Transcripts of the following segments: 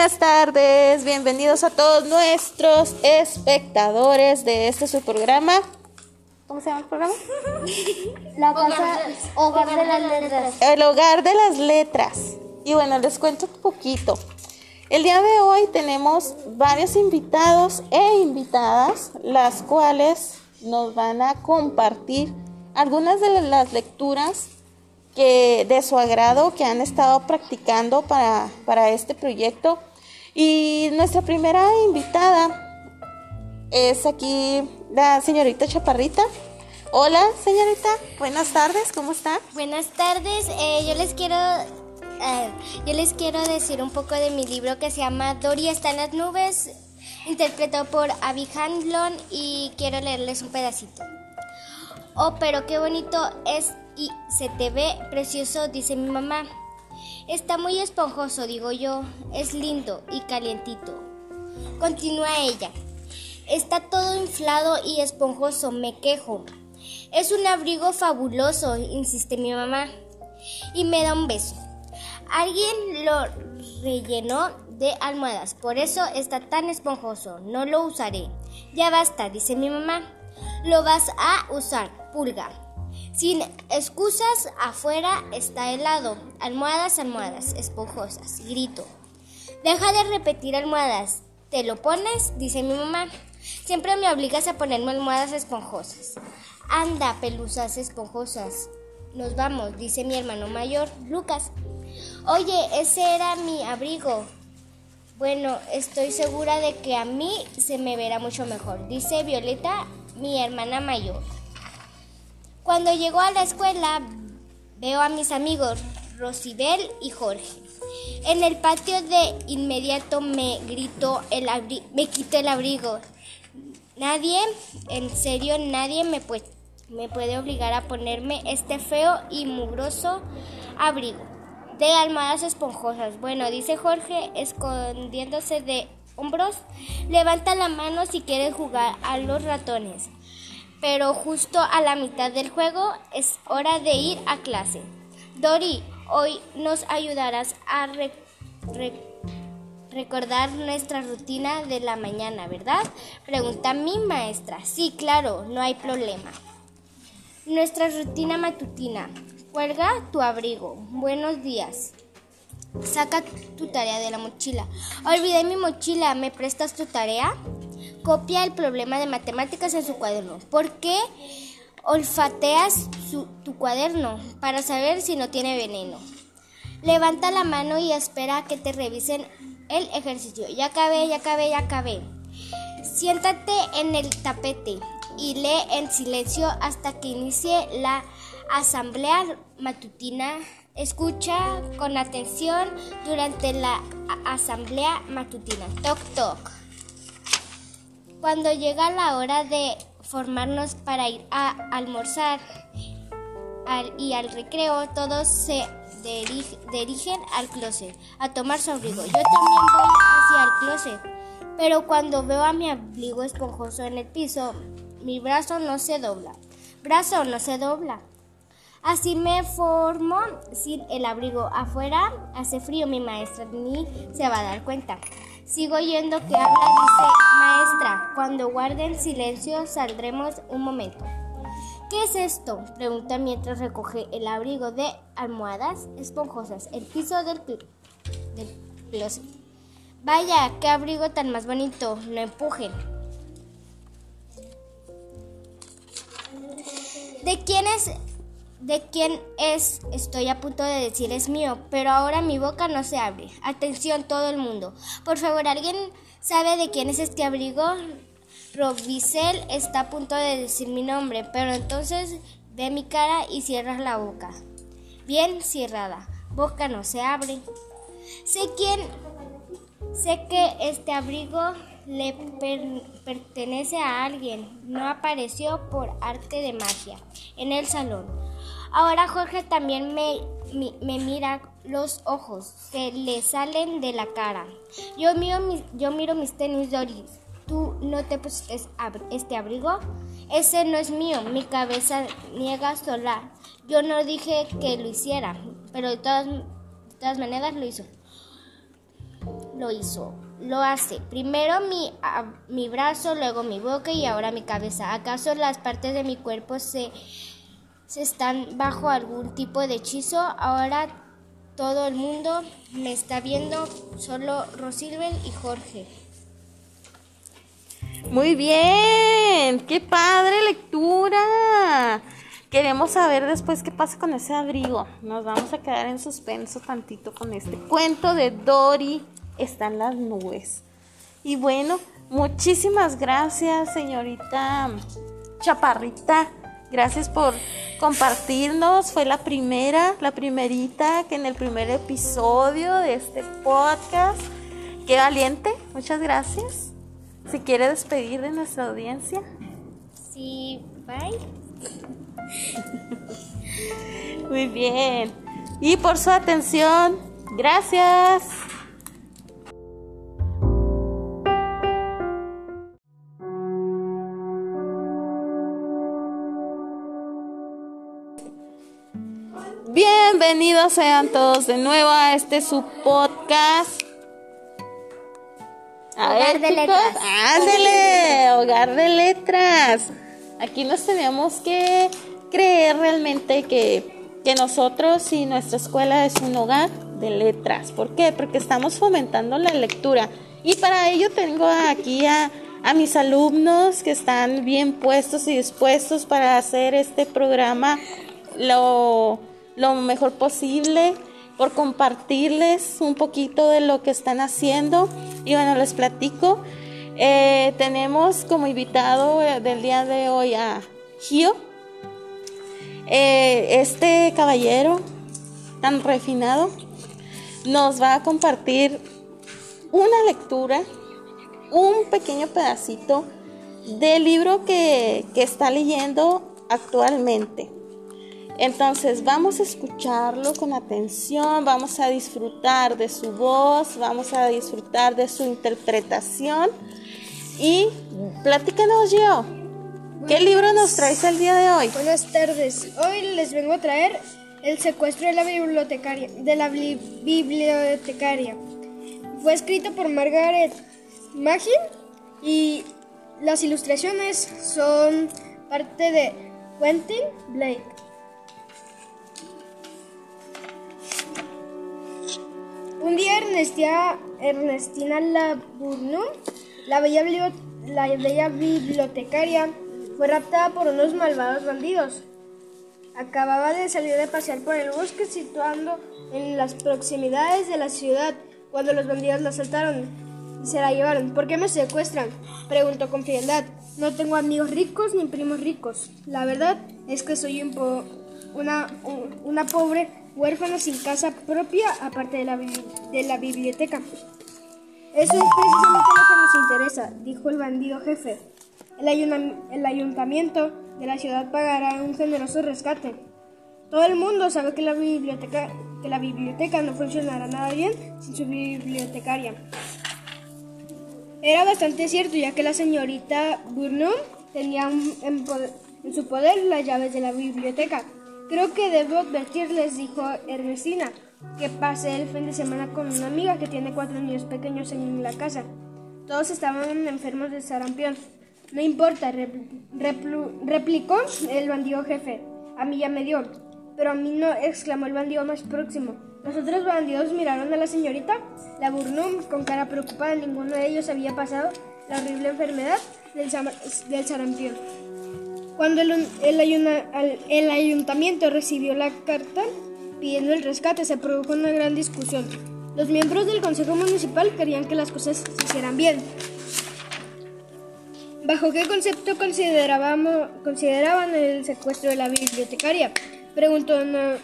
buenas tardes. Bienvenidos a todos nuestros espectadores de este su programa. ¿Cómo se llama el programa? La casa Hogar de las Letras. El hogar de las letras. Y bueno, les cuento un poquito. El día de hoy tenemos varios invitados e invitadas, las cuales nos van a compartir algunas de las lecturas que de su agrado que han estado practicando para, para este proyecto. Y nuestra primera invitada es aquí la señorita Chaparrita. Hola, señorita. Buenas tardes. ¿Cómo está? Buenas tardes. Eh, yo les quiero eh, yo les quiero decir un poco de mi libro que se llama Dory está en las nubes, interpretado por Abby Handlon y quiero leerles un pedacito. Oh, pero qué bonito es y se te ve precioso, dice mi mamá. Está muy esponjoso, digo yo. Es lindo y calientito. Continúa ella. Está todo inflado y esponjoso, me quejo. Es un abrigo fabuloso, insiste mi mamá. Y me da un beso. Alguien lo rellenó de almohadas, por eso está tan esponjoso. No lo usaré. Ya basta, dice mi mamá. Lo vas a usar, pulga. Sin excusas, afuera está helado. Almohadas, almohadas, esponjosas. Grito. Deja de repetir almohadas. ¿Te lo pones? dice mi mamá. Siempre me obligas a ponerme almohadas esponjosas. Anda, pelusas esponjosas. Nos vamos, dice mi hermano mayor, Lucas. Oye, ese era mi abrigo. Bueno, estoy segura de que a mí se me verá mucho mejor, dice Violeta, mi hermana mayor. Cuando llegó a la escuela, veo a mis amigos Rosibel y Jorge. En el patio de inmediato me gritó el me quitó el abrigo. Nadie, en serio, nadie me, me puede obligar a ponerme este feo y mugroso abrigo de almohadas esponjosas. Bueno, dice Jorge, escondiéndose de hombros, levanta la mano si quieres jugar a los ratones pero justo a la mitad del juego es hora de ir a clase. Dori, hoy nos ayudarás a recordar nuestra rutina de la mañana, ¿verdad? Pregunta mi maestra. Sí, claro, no hay problema. Nuestra rutina matutina. Cuelga tu abrigo. Buenos días. Saca tu tarea de la mochila. Olvidé mi mochila. ¿Me prestas tu tarea? Copia el problema de matemáticas en su cuaderno. ¿Por qué olfateas tu cuaderno? Para saber si no tiene veneno. Levanta la mano y espera que te revisen el ejercicio. Ya acabé, ya acabé, ya acabé. Siéntate en el tapete y lee en silencio hasta que inicie la asamblea matutina. Escucha con atención durante la asamblea matutina. Toc, toc. Cuando llega la hora de formarnos para ir a almorzar y al recreo, todos se dirigen al closet a tomar su abrigo. Yo también voy hacia el closet, pero cuando veo a mi abrigo esponjoso en el piso, mi brazo no se dobla. Brazo no se dobla. Así me formo sin el abrigo. Afuera hace frío, mi maestra ni se va a dar cuenta. Sigo yendo que habla, dice maestra. Cuando guarden silencio saldremos un momento. ¿Qué es esto? Pregunta mientras recoge el abrigo de almohadas esponjosas, el piso del, del closet. Vaya, qué abrigo tan más bonito. No empujen. ¿De quién es de quién es, estoy a punto de decir es mío, pero ahora mi boca no se abre. Atención todo el mundo. Por favor, ¿alguien sabe de quién es este abrigo? Robicel está a punto de decir mi nombre, pero entonces ve mi cara y cierras la boca. Bien cerrada. Boca no se abre. Sé quién, sé que este abrigo le pertenece a alguien. No apareció por arte de magia en el salón. Ahora Jorge también me, mira los ojos que le salen de la cara. Yo miro mis, yo miro mis tenis Doris. ¿Tú no te pusiste este abrigo? Ese no es mío. Mi cabeza niega sola. Yo no dije que lo hiciera, pero de todas, de todas maneras lo hizo. lo hizo. Lo hace. Primero mi, mi brazo, luego mi boca y ahora mi cabeza. ¿Acaso las partes de mi cuerpo se, se están bajo algún tipo de hechizo? Ahora todo el mundo me está viendo, solo Rosilbel y Jorge. Muy bien, qué padre lectura. Queremos saber después qué pasa con ese abrigo. Nos vamos a quedar en suspenso tantito con este cuento de Dory. Están las nubes. Y bueno, muchísimas gracias, señorita Chaparrita. Gracias por compartirnos. Fue la primera, la primerita que en el primer episodio de este podcast. Qué valiente. Muchas gracias. Si quiere despedir de nuestra audiencia. Sí, bye. Muy bien. Y por su atención, gracias. Bienvenidos sean todos de nuevo a este su podcast. A Hogar de letras. Ándele, hogar de letras. Aquí nos tenemos que creer realmente que, nosotros y nuestra escuela es un hogar de letras. ¿Por qué? Porque estamos fomentando la lectura. Y para ello tengo aquí a, a mis alumnos que están bien puestos y dispuestos para hacer este programa lo, lo mejor posible, por compartirles un poquito de lo que están haciendo. Y bueno, les platico. Eh, tenemos como invitado eh, del día de hoy a Gio. Eh, este caballero tan refinado nos va a compartir una lectura, un pequeño pedacito del libro que, que está leyendo actualmente. Entonces vamos a escucharlo con atención, vamos a disfrutar de su voz, vamos a disfrutar de su interpretación y platícanos, Gio. ¿Qué libro nos traes el día de hoy? Buenas tardes. Hoy les vengo a traer El secuestro de la bibliotecaria. De la bibliotecaria. Fue escrito por Margaret Magin y las ilustraciones son parte de Quentin Blake. Un día Ernestina, Ernestina Laburnum la bella, la bella bibliotecaria fue raptada por unos malvados bandidos. Acababa de salir de pasear por el bosque situando en las proximidades de la ciudad cuando los bandidos la asaltaron y se la llevaron. ¿Por qué me secuestran? Preguntó con frialdad. No tengo amigos ricos ni primos ricos. La verdad es que soy una pobre huérfana sin casa propia aparte de la, de la biblioteca. Eso es precisamente lo que nos interesa, dijo el bandido jefe. El, ayuntamiento de la ciudad pagará un generoso rescate. Todo el mundo sabe que la biblioteca, que la biblioteca no funcionará nada bien sin su bibliotecaria. Era bastante cierto, ya que la señorita Burnham tenía en, en su poder las llaves de la biblioteca. Creo que debo advertirles, dijo Ernestina que pasé el fin de semana con una amiga que tiene cuatro niños pequeños en la casa. Todos estaban enfermos de sarampión. No importa, replicó el bandido jefe. A mí ya me dio. Pero a mí no, exclamó el bandido más próximo. Los otros bandidos miraron a la señorita, la Burnum, con cara preocupada. Ninguno de ellos había pasado la horrible enfermedad del, del sarampión. Cuando el, el ayuntamiento recibió la carta, pidiendo el rescate, se produjo una gran discusión. Los miembros del Consejo Municipal querían que las cosas se hicieran bien. ¿Bajo qué concepto consideraban el secuestro de la bibliotecaria? Preguntó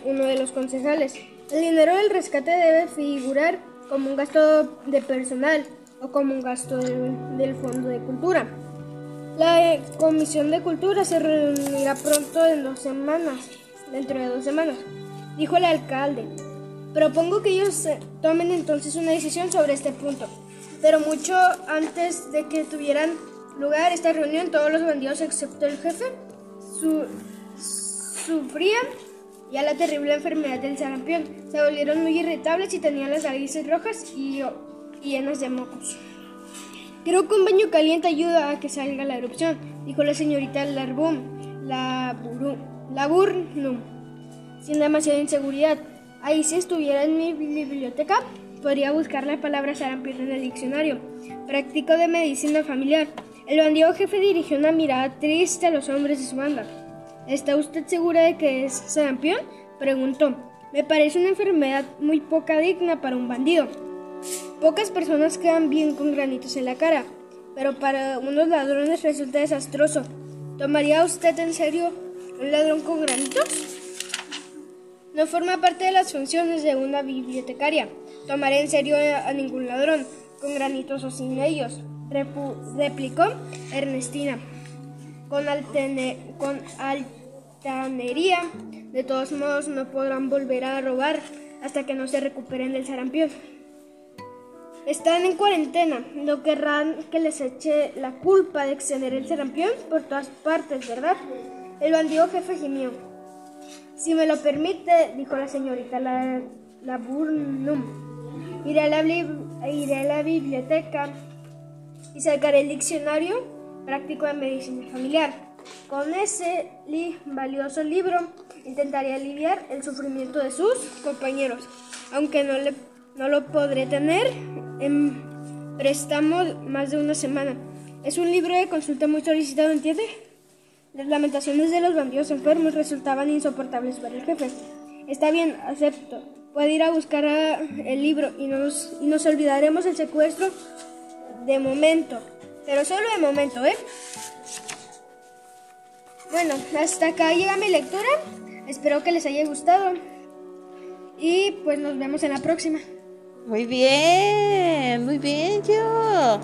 uno de los concejales. El dinero del rescate debe figurar como un gasto de personal o como un gasto del Fondo de Cultura. La Comisión de Cultura se reunirá pronto en dos semanas, dentro de dos semanas dijo el alcalde. Propongo que ellos tomen entonces una decisión sobre este punto. Pero mucho antes de que tuvieran lugar esta reunión, todos los bandidos, excepto el jefe, sufrían ya la terrible enfermedad del sarampión. Se volvieron muy irritables y tenían las narices rojas y, y llenas de mocos. Creo que un baño caliente ayuda a que salga la erupción, dijo la señorita Larbum, la, la Burnum, sin demasiada inseguridad. Ahí si estuviera en mi biblioteca, podría buscar la palabra sarampión en el diccionario. Práctico de medicina familiar. El bandido jefe dirigió una mirada triste a los hombres de su banda. ¿Está usted segura de que es sarampión? Preguntó. Me parece una enfermedad muy poca digna para un bandido. Pocas personas quedan bien con granitos en la cara, pero para unos ladrones resulta desastroso. ¿Tomaría usted en serio un ladrón con granitos? No forma parte de las funciones de una bibliotecaria. Tomaré en serio a ningún ladrón, con granitos o sin ellos, replicó Ernestina, con, con altanería. De todos modos, no podrán volver a robar hasta que no se recuperen del sarampión. Están en cuarentena, no querrán que les eche la culpa de extender el sarampión por todas partes, ¿verdad? El bandido jefe gimió. Si me lo permite, dijo la señorita la, la Burnum, iré a la, iré a la biblioteca y sacaré el diccionario práctico de medicina familiar. Con ese valioso libro intentaré aliviar el sufrimiento de sus compañeros, aunque no le no lo podré tener en préstamo más de una semana. Es un libro de consulta muy solicitado, ¿entiende? Las lamentaciones de los bandidos enfermos resultaban insoportables para el jefe. Está bien, acepto. Puede ir a buscar el libro y nos, y nos olvidaremos el secuestro de momento. Pero solo de momento, ¿eh? Bueno, hasta acá llega mi lectura. Espero que les haya gustado. Y pues nos vemos en la próxima. Muy bien, muy bien, yo.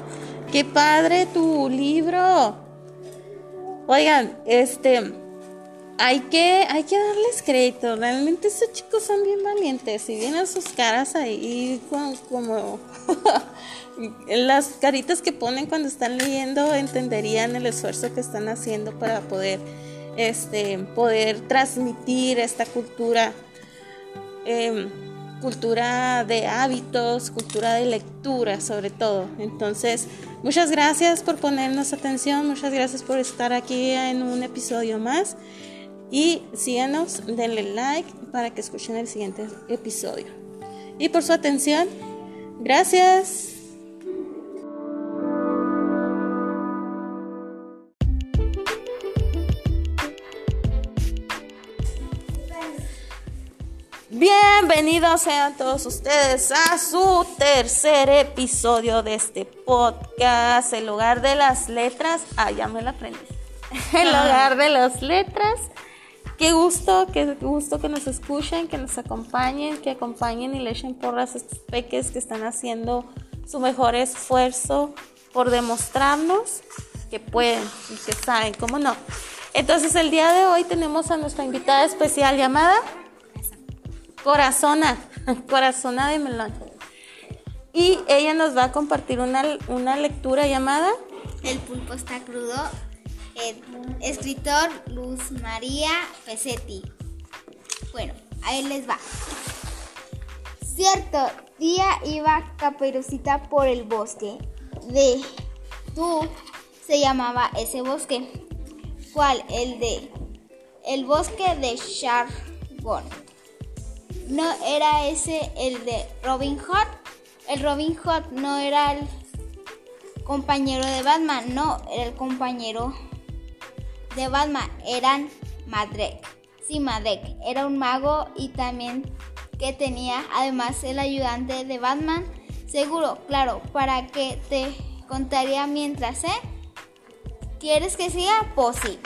Qué padre tu libro. Oigan, este, hay que, hay que darles crédito. Realmente esos chicos son bien valientes. Si vienen sus caras ahí como las caritas que ponen cuando están leyendo, entenderían el esfuerzo que están haciendo para poder, este, poder transmitir esta cultura. Eh, cultura de hábitos, cultura de lectura sobre todo. Entonces, muchas gracias por ponernos atención, muchas gracias por estar aquí en un episodio más y síganos, denle like para que escuchen el siguiente episodio. Y por su atención, gracias. Bienvenidos sean todos ustedes a su tercer episodio de este podcast, el hogar de las letras. Ah, ya me la aprendí. El hogar de las letras. Qué gusto, qué gusto que nos escuchen, que nos acompañen, que acompañen y le echen porras a estos peques que están haciendo su mejor esfuerzo por demostrarnos que pueden y que saben, ¿cómo no? Entonces el día de hoy tenemos a nuestra invitada especial llamada Corazona, Corazona de Melón. Y ella nos va a compartir una, una lectura llamada El pulpo está crudo, escritor Luz María Pesetti. Bueno, ahí les va. Cierto día iba Caperucita por el bosque. De tú se llamaba ese bosque. ¿Cuál? El de el bosque de Shargon. ¿No era ese el de Robin Hood? El Robin Hood no era el compañero de Batman, no, era el compañero de Batman, eran Madrek. Sí, Madrek era un mago y también que tenía además el ayudante de Batman. Seguro, claro, para que te contaría mientras, ¿eh? ¿Quieres que siga? Pues sí.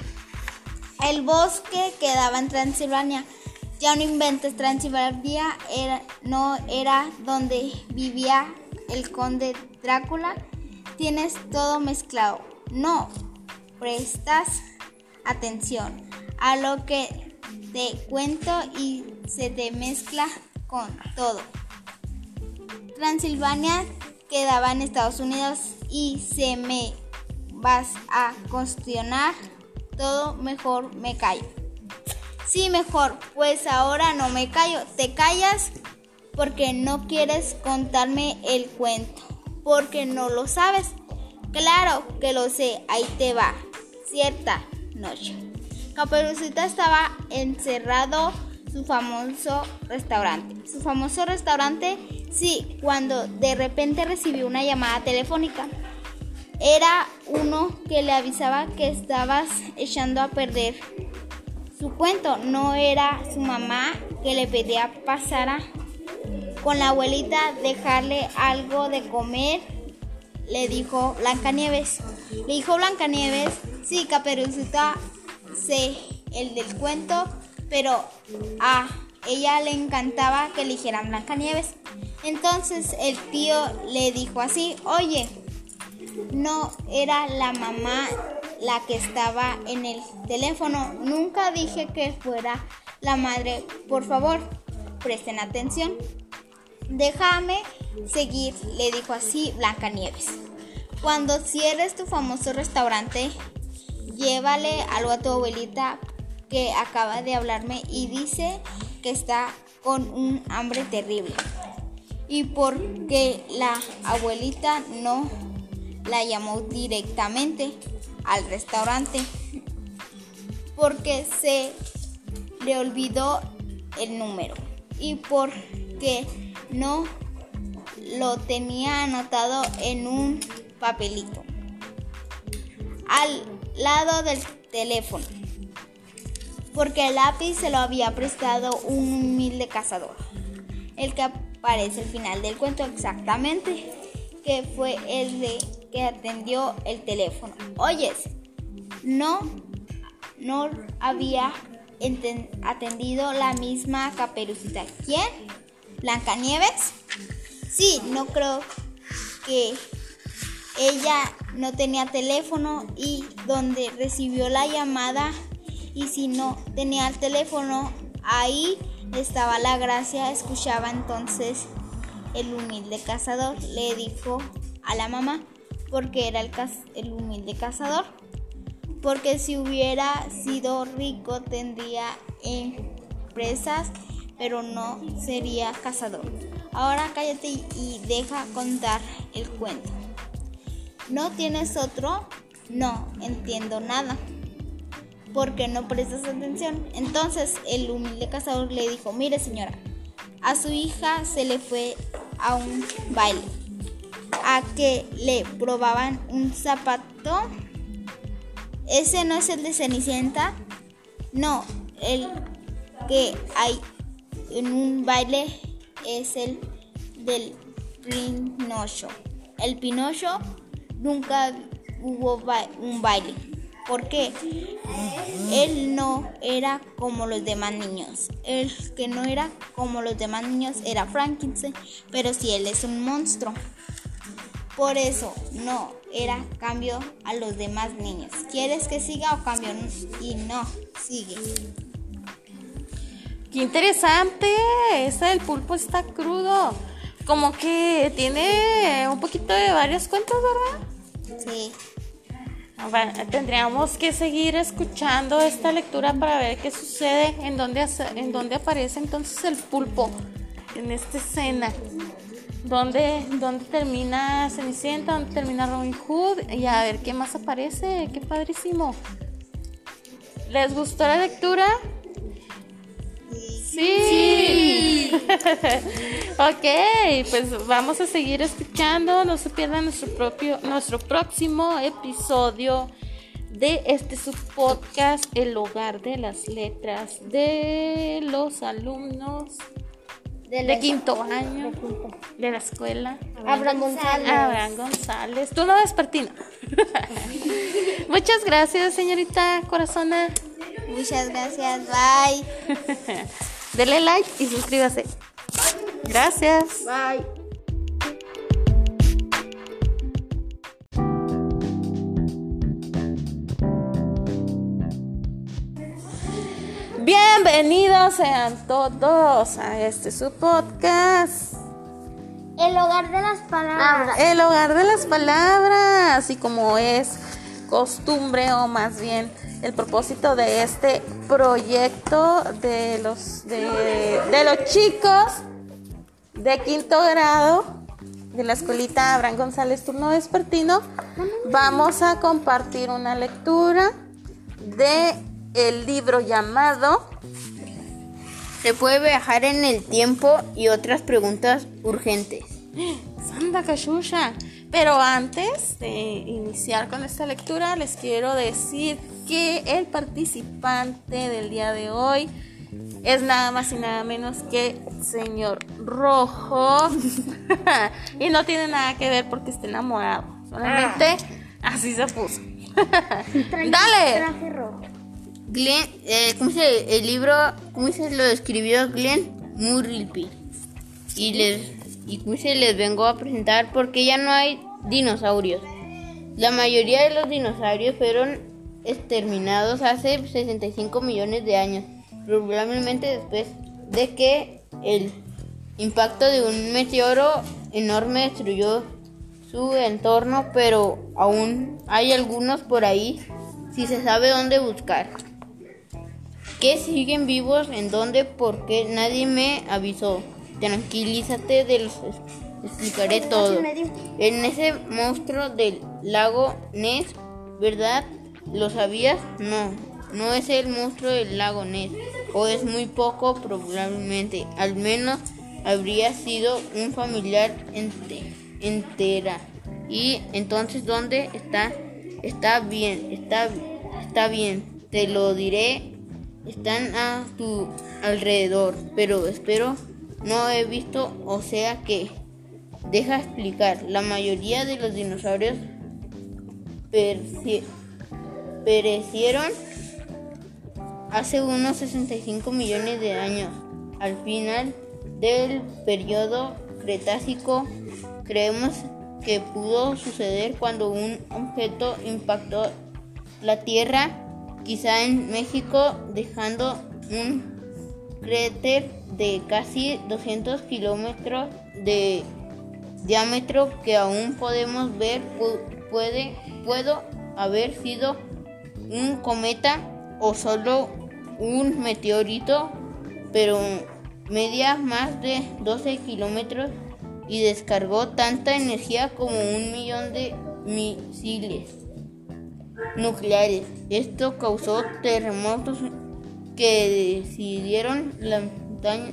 El bosque quedaba en Transilvania. Ya no inventes, Transilvania era, no era donde vivía el conde Drácula. Tienes todo mezclado. No prestas atención a lo que te cuento y se te mezcla con todo. Transilvania quedaba en Estados Unidos y se me vas a cuestionar todo, mejor me callo. Sí, mejor, pues ahora no me callo. Te callas porque no quieres contarme el cuento. porque no lo sabes. Claro que lo sé, ahí te va. Cierta noche. Caperucita estaba encerrado su famoso restaurante. Su famoso restaurante, sí, cuando de repente recibió una llamada telefónica. Era uno que le avisaba que estabas echando a perder su cuento. No era su mamá que le pedía pasara con la abuelita dejarle algo de comer. Le dijo Blancanieves. Le dijo Blancanieves, sí, Caperucita, sé el del cuento, pero a ella le encantaba que eligieran Blancanieves. Entonces el tío le dijo así, oye, no era la mamá la que estaba en el teléfono. Nunca dije que fuera la madre. Por favor, presten atención. Déjame seguir, le dijo así Blancanieves. Cuando cierres tu famoso restaurante, llévale algo a tu abuelita que acaba de hablarme y dice que está con un hambre terrible. Y porque la abuelita no la llamó directamente al restaurante porque se le olvidó el número y porque no lo tenía anotado en un papelito al lado del teléfono porque el lápiz se lo había prestado un humilde cazador el que aparece al final del cuento exactamente que fue el de atendió el teléfono. Oyes, no, no había atendido la misma caperucita. ¿Quién? ¿Blancanieves? Sí, no creo que ella no tenía teléfono y donde recibió la llamada y si no tenía el teléfono, ahí estaba la gracia, escuchaba entonces el humilde cazador, le dijo a la mamá, porque era el, humilde cazador. Porque si hubiera sido rico tendría empresas, pero no sería cazador. Ahora cállate y deja contar el cuento. ¿No tienes otro? No entiendo nada. Porque no prestas atención. Entonces el humilde cazador le dijo, mire señora, a su hija se le fue a un baile, a que le probaban un zapato. Ese no es el de Cenicienta, no, el que hay en un baile es el del Pinocho. El Pinocho nunca hubo un baile. porque Él no era como los demás niños. El que no era como los demás niños era Frankenstein, pero si él es un monstruo. Por eso no era cambio a los demás niños. ¿Quieres que siga o cambio? Y no, sigue. Qué interesante. Ese del pulpo está crudo. Como que tiene un poquito de varios cuentos, ¿verdad? Sí. Tendríamos que seguir escuchando esta lectura para ver qué sucede, en dónde, en dónde aparece entonces el pulpo en esta escena. ¿Dónde, ¿Dónde termina Cenicienta? ¿Dónde termina Robin Hood? Y a ver qué más aparece. Qué padrísimo. ¿Les gustó la lectura? Sí. ok, pues vamos a seguir escuchando. No se pierdan nuestro propio, nuestro próximo episodio de este subpodcast, El hogar de las letras de los alumnos de, quinto año de, la escuela. Abraham González. Abraham González. Tú no ves Pertina. Muchas gracias, señorita Corazona. Muchas gracias. Bye. Dele like y suscríbase. Gracias. Bye. Bienvenidos sean todos a este su podcast. El hogar de las palabras. El hogar de las palabras. Y como es costumbre o más bien el propósito de este proyecto de los, de, los chicos de quinto grado, de la escuelita Abraham González Turno Despertino, vamos a compartir una lectura de el libro llamado Se puede viajar en el tiempo y otras preguntas urgentes. Santa Cachusha. Pero antes de iniciar con esta lectura, les quiero decir que el participante del día de hoy es nada más y nada menos que señor Rojo. y no tiene nada que ver porque está enamorado. Solamente así se puso. Dale. Glenn, eh, ¿cómo se el libro, cómo se lo escribió Glenn Murrilby? Y les y cómo se les vengo a presentar porque ya no hay dinosaurios. La mayoría de los dinosaurios fueron exterminados hace 65 millones de años, probablemente después de que el impacto de un meteoro enorme destruyó su entorno, pero aún hay algunos por ahí si se sabe dónde buscar. ¿Qué siguen vivos? ¿En dónde? ¿Por qué? Nadie me avisó. Tranquilízate, de los explicaré todo. En ese monstruo del lago Ness, ¿verdad? ¿Lo sabías? No, no es el monstruo del lago Ness. O es muy poco probablemente. Al menos habría sido un familiar ente- entera. Y entonces, ¿dónde está? Está bien, está, está bien. Te lo diré. Están a tu alrededor. Pero espero no he visto, o sea que... Deja explicar. La mayoría de los dinosaurios perecieron hace unos 65 millones de años. Al final del periodo Cretácico, creemos que pudo suceder cuando un objeto impactó la Tierra, quizá en México, dejando un cráter de casi 200 kilómetros de diámetro que aún podemos ver pu- puede haber sido un cometa o solo un meteorito pero media más de 12 kilómetros y descargó tanta energía como un millón de misiles nucleares esto causó terremotos que decidieron la montaña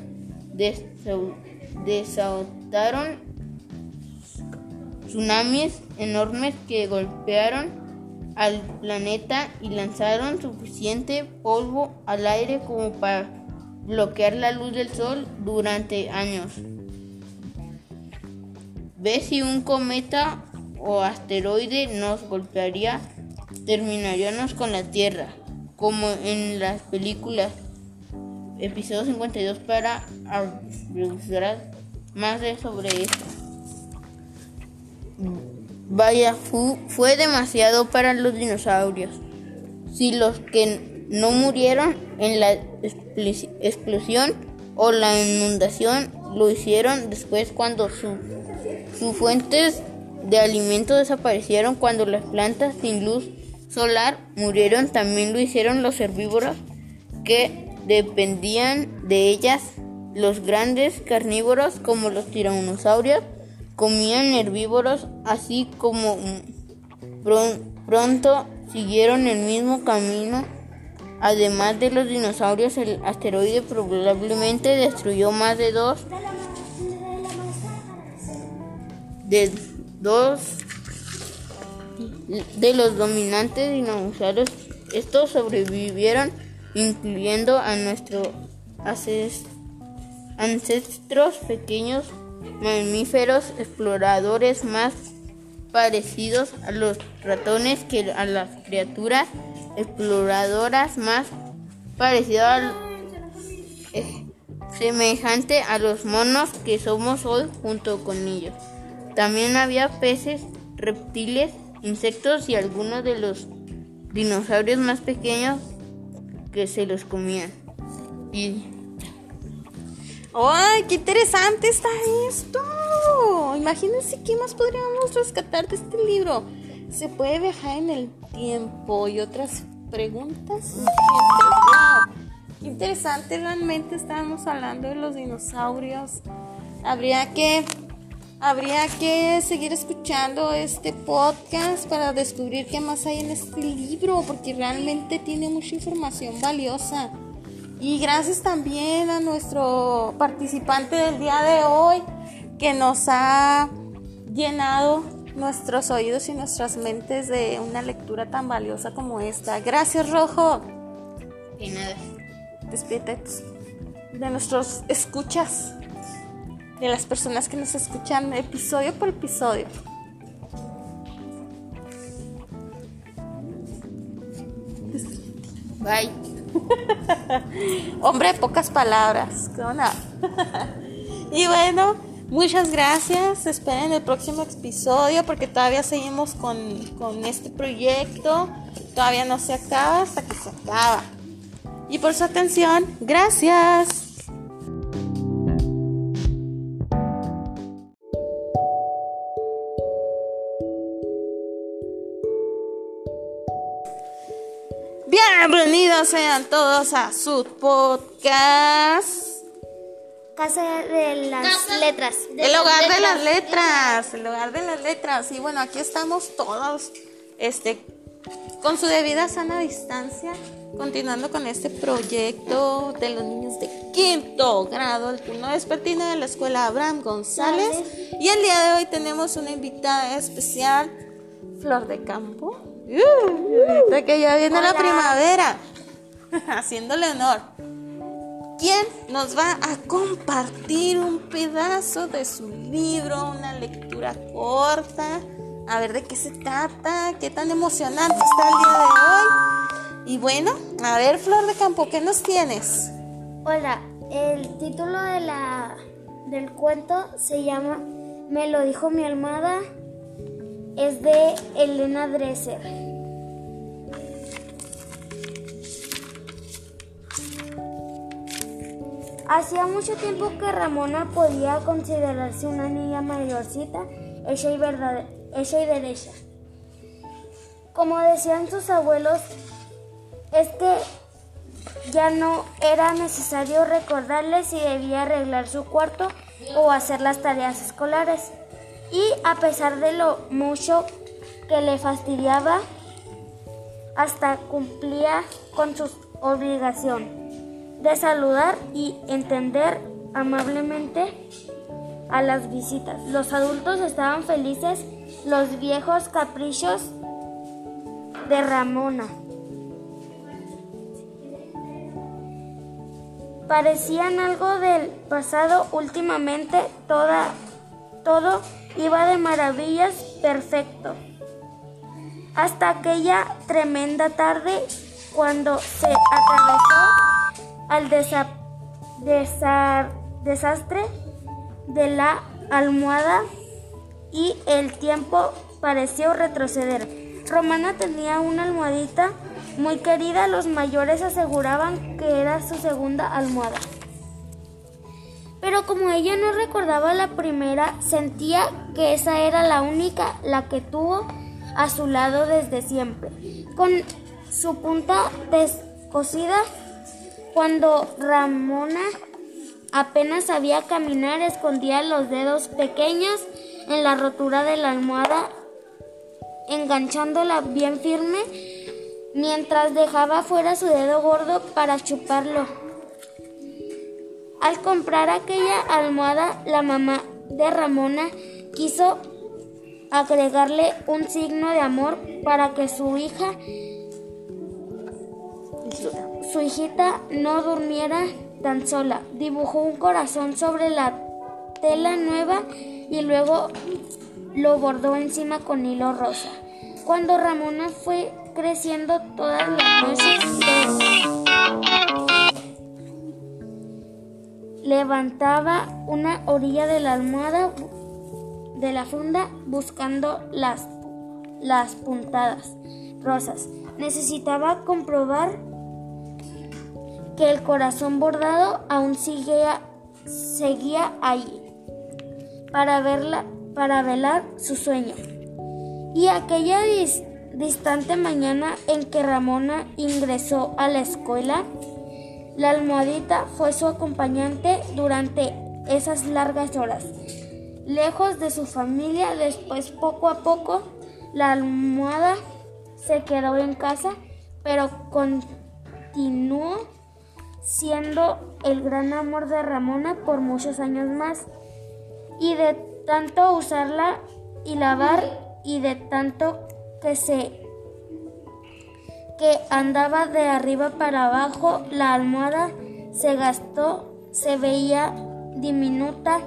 desautaron tsunamis enormes que golpearon al planeta y lanzaron suficiente polvo al aire como para bloquear la luz del sol durante años. Ve si un cometa o asteroide nos golpearía, terminaríamos con la Tierra, como en las películas. Episodio 52 para hablar más de sobre esto. Vaya, fu- fue demasiado para los dinosaurios. Si los que no murieron en la expl- explosión o la inundación lo hicieron después cuando su, sus fuentes de alimento desaparecieron, cuando las plantas sin luz solar murieron, también lo hicieron los herbívoros que dependían de ellas. Los grandes carnívoros como los tiranosaurios comían herbívoros así como mm, pron- pronto siguieron el mismo camino. Además de los dinosaurios, el asteroide probablemente destruyó más de dos de dos de los dominantes dinosaurios. Estos sobrevivieron, incluyendo a nuestros ancestros pequeños mamíferos exploradores más parecidos a los ratones que a las criaturas exploradoras más parecidas eh, semejante a los monos que somos hoy junto con ellos. También había peces, reptiles, insectos y algunos de los dinosaurios más pequeños que se los comían. ¡Ay, qué interesante está esto! Imagínense qué más podríamos rescatar de este libro. ¿Se puede viajar en el tiempo y otras preguntas? Qué interesante, realmente estábamos hablando de los dinosaurios. Habría que Habría que seguir escuchando este podcast para descubrir qué más hay en este libro, porque realmente tiene mucha información valiosa. Y gracias también a nuestro participante del día de hoy, que nos ha llenado nuestros oídos y nuestras mentes de una lectura tan valiosa como esta. Gracias, Rojo. De nada. Despídete de nuestros escuchas de las personas que nos escuchan episodio por episodio. Bye. Hombre, pocas palabras. Y bueno, muchas gracias. Esperen el próximo episodio porque todavía seguimos con, con este proyecto. Todavía no se acaba hasta que se acaba. Y por su atención, gracias. Bienvenidos sean todos a su podcast. Casa de las letras. El hogar de las letras, el hogar de las letras. Y bueno, aquí estamos todos, este, con su debida sana distancia, continuando con este proyecto de los niños de quinto grado, el turno vespertino de la escuela Abraham González. Y el día de hoy tenemos una invitada especial, Flor de Campo. Uh, ahorita que ya viene la primavera, haciéndole honor. ¿Quién nos va a compartir un pedazo de su libro, una lectura corta? A ver de qué se trata, qué tan emocionante está el día de hoy. Y bueno, a ver, Flor de Campo, ¿qué nos tienes? Hola, el título de la, del cuento se llama Me lo dijo mi almada. Es de Elena Dresser. Hacía mucho tiempo que Ramona podía considerarse una niña mayorcita, hecha y, verdad, hecha y derecha. Como decían sus abuelos, es que ya no era necesario recordarle si debía arreglar su cuarto o hacer las tareas escolares. Y a pesar de lo mucho que le fastidiaba, hasta cumplía con su obligación de saludar y entender amablemente a las visitas. Los adultos estaban felices, los viejos caprichos de Ramona parecían algo del pasado últimamente toda, todo iba de maravillas perfecto hasta aquella tremenda tarde cuando se atravesó al desa- desa- desastre de la almohada y el tiempo pareció retroceder. Romana tenía una almohadita muy querida, los mayores aseguraban que era su segunda almohada. Pero como ella no recordaba la primera, sentía que esa era la única, la que tuvo a su lado desde siempre. Con su punta descosida, cuando Ramona apenas sabía caminar, escondía los dedos pequeños en la rotura de la almohada, enganchándola bien firme, mientras dejaba fuera su dedo gordo para chuparlo. Al comprar aquella almohada, la mamá de Ramona quiso agregarle un signo de amor para que su hija, su, hijita, no durmiera tan sola. Dibujó un corazón sobre la tela nueva y luego lo bordó encima con hilo rosa. Cuando Ramona fue creciendo todas las noches, levantaba una orilla de la almohada de la funda buscando las, las puntadas rosas. Necesitaba comprobar que el corazón bordado aún seguía, seguía allí para, verla, para velar su sueño. Y aquella dis- distante mañana en que Ramona ingresó a la escuela, la almohadita fue su acompañante durante esas largas horas. lejos de su familia. Después, poco a poco, la almohada se quedó en casa, pero continuó siendo el gran amor de Ramona por muchos años más. Y de tanto usarla y lavar y de tanto que se que andaba de arriba para abajo, la almohada se gastó, se veía diminuta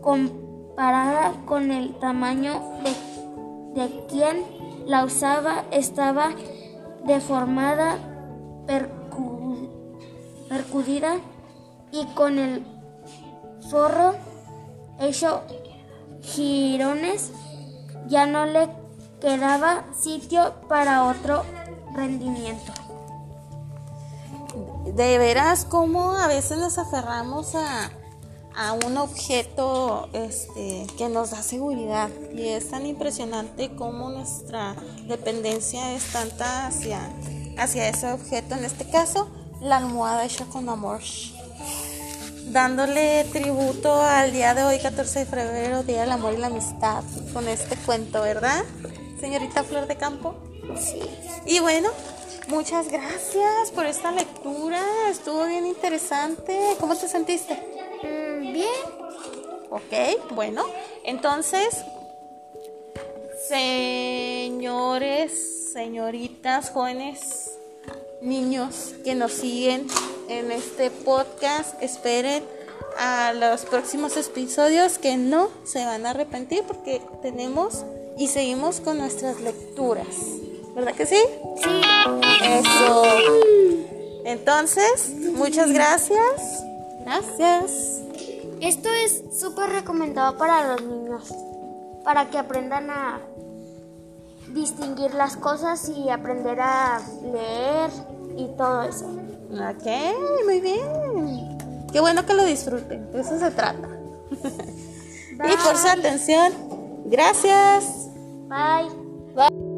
comparada con el tamaño de, de quien la usaba, estaba deformada, percu- percudida y con el forro hecho jirones, ya no le quedaba sitio para otro De veras, como a veces nos aferramos a, a un objeto este, que nos da seguridad y es tan impresionante como nuestra dependencia es tanta hacia, hacia ese objeto, en este caso la almohada hecha con amor. Dándole tributo al día de hoy, 14 de febrero, Día del Amor y la Amistad, con este cuento, ¿verdad? Señorita Flor de Campo. Sí. Y bueno, muchas gracias por esta lectura. Estuvo bien interesante. ¿Cómo te sentiste? Mm, bien. Ok, bueno. Entonces, señores, señoritas, jóvenes, niños que nos siguen en este podcast, esperen a los próximos episodios que no se van a arrepentir porque tenemos y seguimos con nuestras lecturas. ¿Verdad que sí? Sí. Eso. Entonces, muchas gracias. Gracias. Esto es súper recomendado para los niños, para que aprendan a distinguir las cosas y aprender a leer y todo eso. Ok, muy bien. Qué bueno que lo disfruten. De eso se trata. y por su atención, gracias. Bye. Bye.